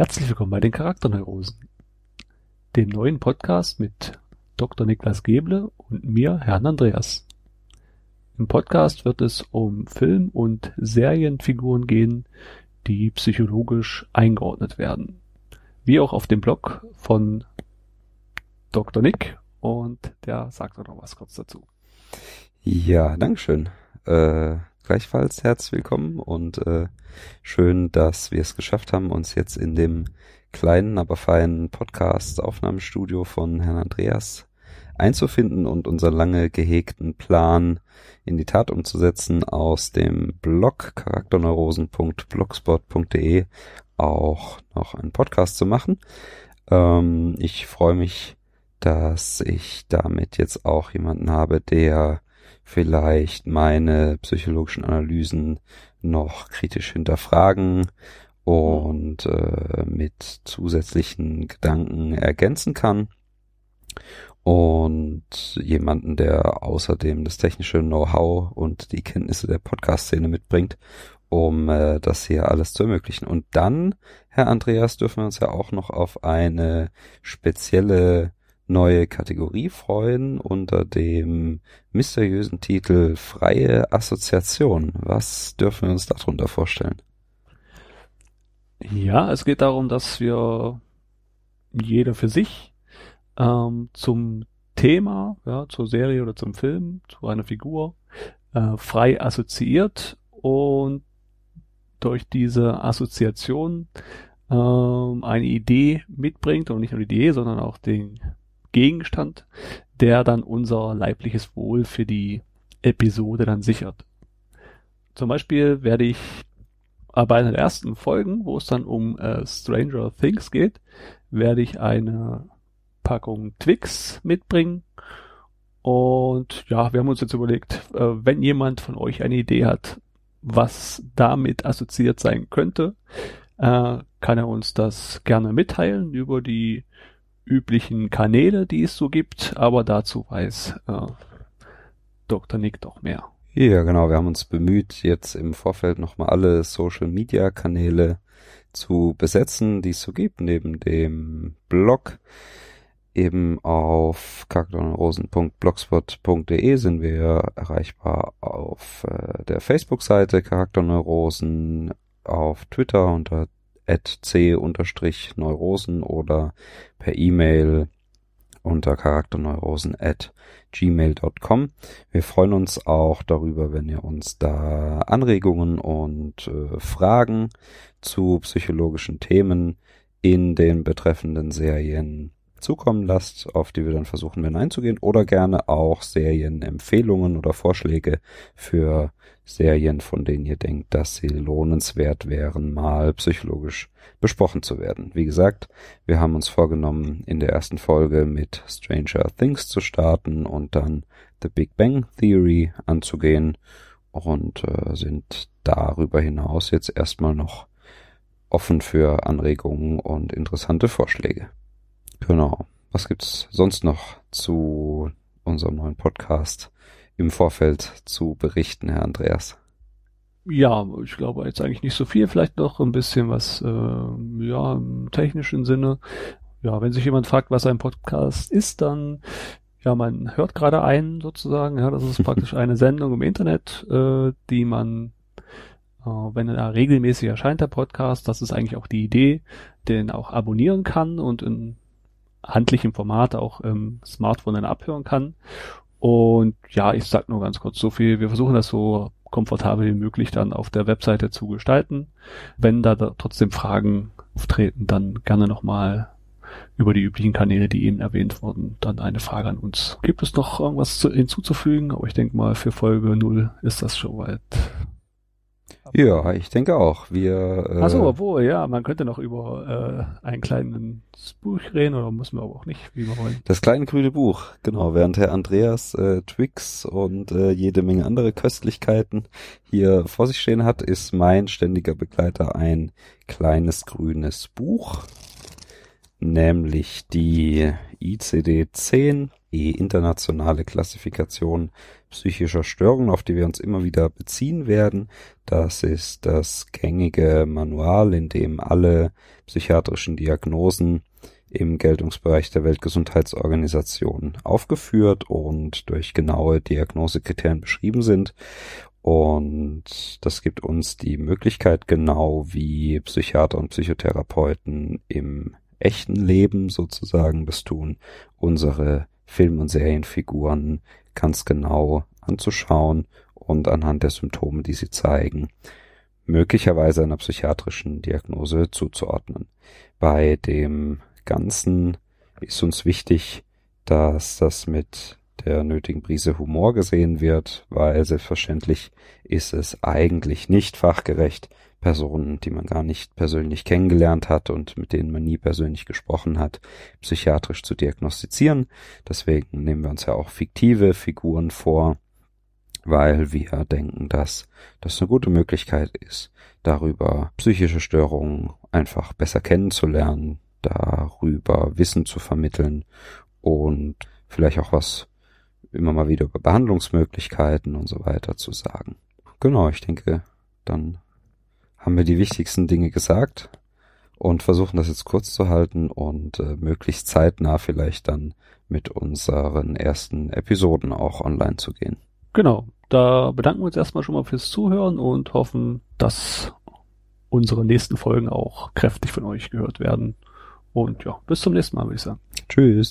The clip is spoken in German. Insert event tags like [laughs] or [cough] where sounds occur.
Herzlich willkommen bei den Charakterneurosen, dem neuen Podcast mit Dr. Niklas Geble und mir, Herrn Andreas. Im Podcast wird es um Film- und Serienfiguren gehen, die psychologisch eingeordnet werden. Wie auch auf dem Blog von Dr. Nick und der sagt auch noch was kurz dazu. Ja, Dankeschön. Äh, gleichfalls herzlich willkommen und äh, schön, dass wir es geschafft haben, uns jetzt in dem kleinen, aber feinen Podcast-Aufnahmestudio von Herrn Andreas einzufinden und unseren lange gehegten Plan in die Tat umzusetzen, aus dem Blog charakterneurosen.blogspot.de auch noch einen Podcast zu machen. Ähm, ich freue mich, dass ich damit jetzt auch jemanden habe, der vielleicht meine psychologischen Analysen noch kritisch hinterfragen und äh, mit zusätzlichen Gedanken ergänzen kann und jemanden, der außerdem das technische Know-how und die Kenntnisse der Podcast-Szene mitbringt, um äh, das hier alles zu ermöglichen. Und dann, Herr Andreas, dürfen wir uns ja auch noch auf eine spezielle neue Kategorie freuen unter dem mysteriösen Titel Freie Assoziation. Was dürfen wir uns darunter vorstellen? Ja, es geht darum, dass wir jeder für sich ähm, zum Thema, ja, zur Serie oder zum Film, zu einer Figur äh, frei assoziiert und durch diese Assoziation ähm, eine Idee mitbringt und nicht nur die Idee, sondern auch den Gegenstand, der dann unser leibliches Wohl für die Episode dann sichert. Zum Beispiel werde ich bei einer der ersten Folgen, wo es dann um äh, Stranger Things geht, werde ich eine Packung Twix mitbringen. Und ja, wir haben uns jetzt überlegt, äh, wenn jemand von euch eine Idee hat, was damit assoziiert sein könnte, äh, kann er uns das gerne mitteilen über die üblichen Kanäle, die es so gibt, aber dazu weiß äh, Dr. Nick doch mehr. Ja, genau. Wir haben uns bemüht, jetzt im Vorfeld nochmal alle Social-Media-Kanäle zu besetzen, die es so gibt, neben dem Blog. Eben auf charakterneurosen.blogspot.de sind wir erreichbar auf äh, der Facebook-Seite Charakterneurosen, auf Twitter unter c-neurosen oder per E-Mail unter charakterneurosen at gmail.com. Wir freuen uns auch darüber, wenn ihr uns da Anregungen und äh, Fragen zu psychologischen Themen in den betreffenden Serien zukommen lasst, auf die wir dann versuchen werden einzugehen oder gerne auch Serienempfehlungen oder Vorschläge für Serien, von denen ihr denkt, dass sie lohnenswert wären, mal psychologisch besprochen zu werden. Wie gesagt, wir haben uns vorgenommen, in der ersten Folge mit Stranger Things zu starten und dann The Big Bang Theory anzugehen und äh, sind darüber hinaus jetzt erstmal noch offen für Anregungen und interessante Vorschläge. Genau. Was gibt's sonst noch zu unserem neuen Podcast im Vorfeld zu berichten, Herr Andreas? Ja, ich glaube jetzt eigentlich nicht so viel, vielleicht noch ein bisschen was, äh, ja, im technischen Sinne. Ja, wenn sich jemand fragt, was ein Podcast ist, dann, ja, man hört gerade einen sozusagen, ja, das ist [laughs] praktisch eine Sendung im Internet, äh, die man, äh, wenn er regelmäßig erscheint, der Podcast, das ist eigentlich auch die Idee, den auch abonnieren kann und in handlichem Format auch im Smartphone dann abhören kann. Und ja, ich sag nur ganz kurz so viel. Wir versuchen das so komfortabel wie möglich dann auf der Webseite zu gestalten. Wenn da, da trotzdem Fragen auftreten, dann gerne nochmal über die üblichen Kanäle, die eben erwähnt wurden, dann eine Frage an uns. Gibt es noch irgendwas zu, hinzuzufügen? Aber ich denke mal, für Folge 0 ist das schon weit ja, ich denke auch. Wir. Äh, Achso, obwohl, ja, man könnte noch über äh, ein kleines Buch reden oder muss man aber auch nicht, wie wir wollen. Das kleine grüne Buch, genau. Während Herr Andreas äh, Twix und äh, jede Menge andere Köstlichkeiten hier vor sich stehen hat, ist mein ständiger Begleiter ein kleines grünes Buch, nämlich die ICD 10 internationale Klassifikation psychischer Störungen, auf die wir uns immer wieder beziehen werden. Das ist das gängige Manual, in dem alle psychiatrischen Diagnosen im Geltungsbereich der Weltgesundheitsorganisation aufgeführt und durch genaue Diagnosekriterien beschrieben sind. Und das gibt uns die Möglichkeit, genau wie Psychiater und Psychotherapeuten im echten Leben sozusagen das tun, unsere Film- und Serienfiguren ganz genau anzuschauen und anhand der Symptome, die sie zeigen, möglicherweise einer psychiatrischen Diagnose zuzuordnen. Bei dem Ganzen ist uns wichtig, dass das mit der nötigen Prise Humor gesehen wird, weil selbstverständlich ist es eigentlich nicht fachgerecht, Personen, die man gar nicht persönlich kennengelernt hat und mit denen man nie persönlich gesprochen hat, psychiatrisch zu diagnostizieren. Deswegen nehmen wir uns ja auch fiktive Figuren vor, weil wir denken, dass das eine gute Möglichkeit ist, darüber psychische Störungen einfach besser kennenzulernen, darüber Wissen zu vermitteln und vielleicht auch was immer mal wieder über Behandlungsmöglichkeiten und so weiter zu sagen. Genau, ich denke, dann haben wir die wichtigsten Dinge gesagt und versuchen das jetzt kurz zu halten und äh, möglichst zeitnah vielleicht dann mit unseren ersten Episoden auch online zu gehen. Genau, da bedanken wir uns erstmal schon mal fürs Zuhören und hoffen, dass unsere nächsten Folgen auch kräftig von euch gehört werden. Und ja, bis zum nächsten Mal, würde ich sagen. Tschüss.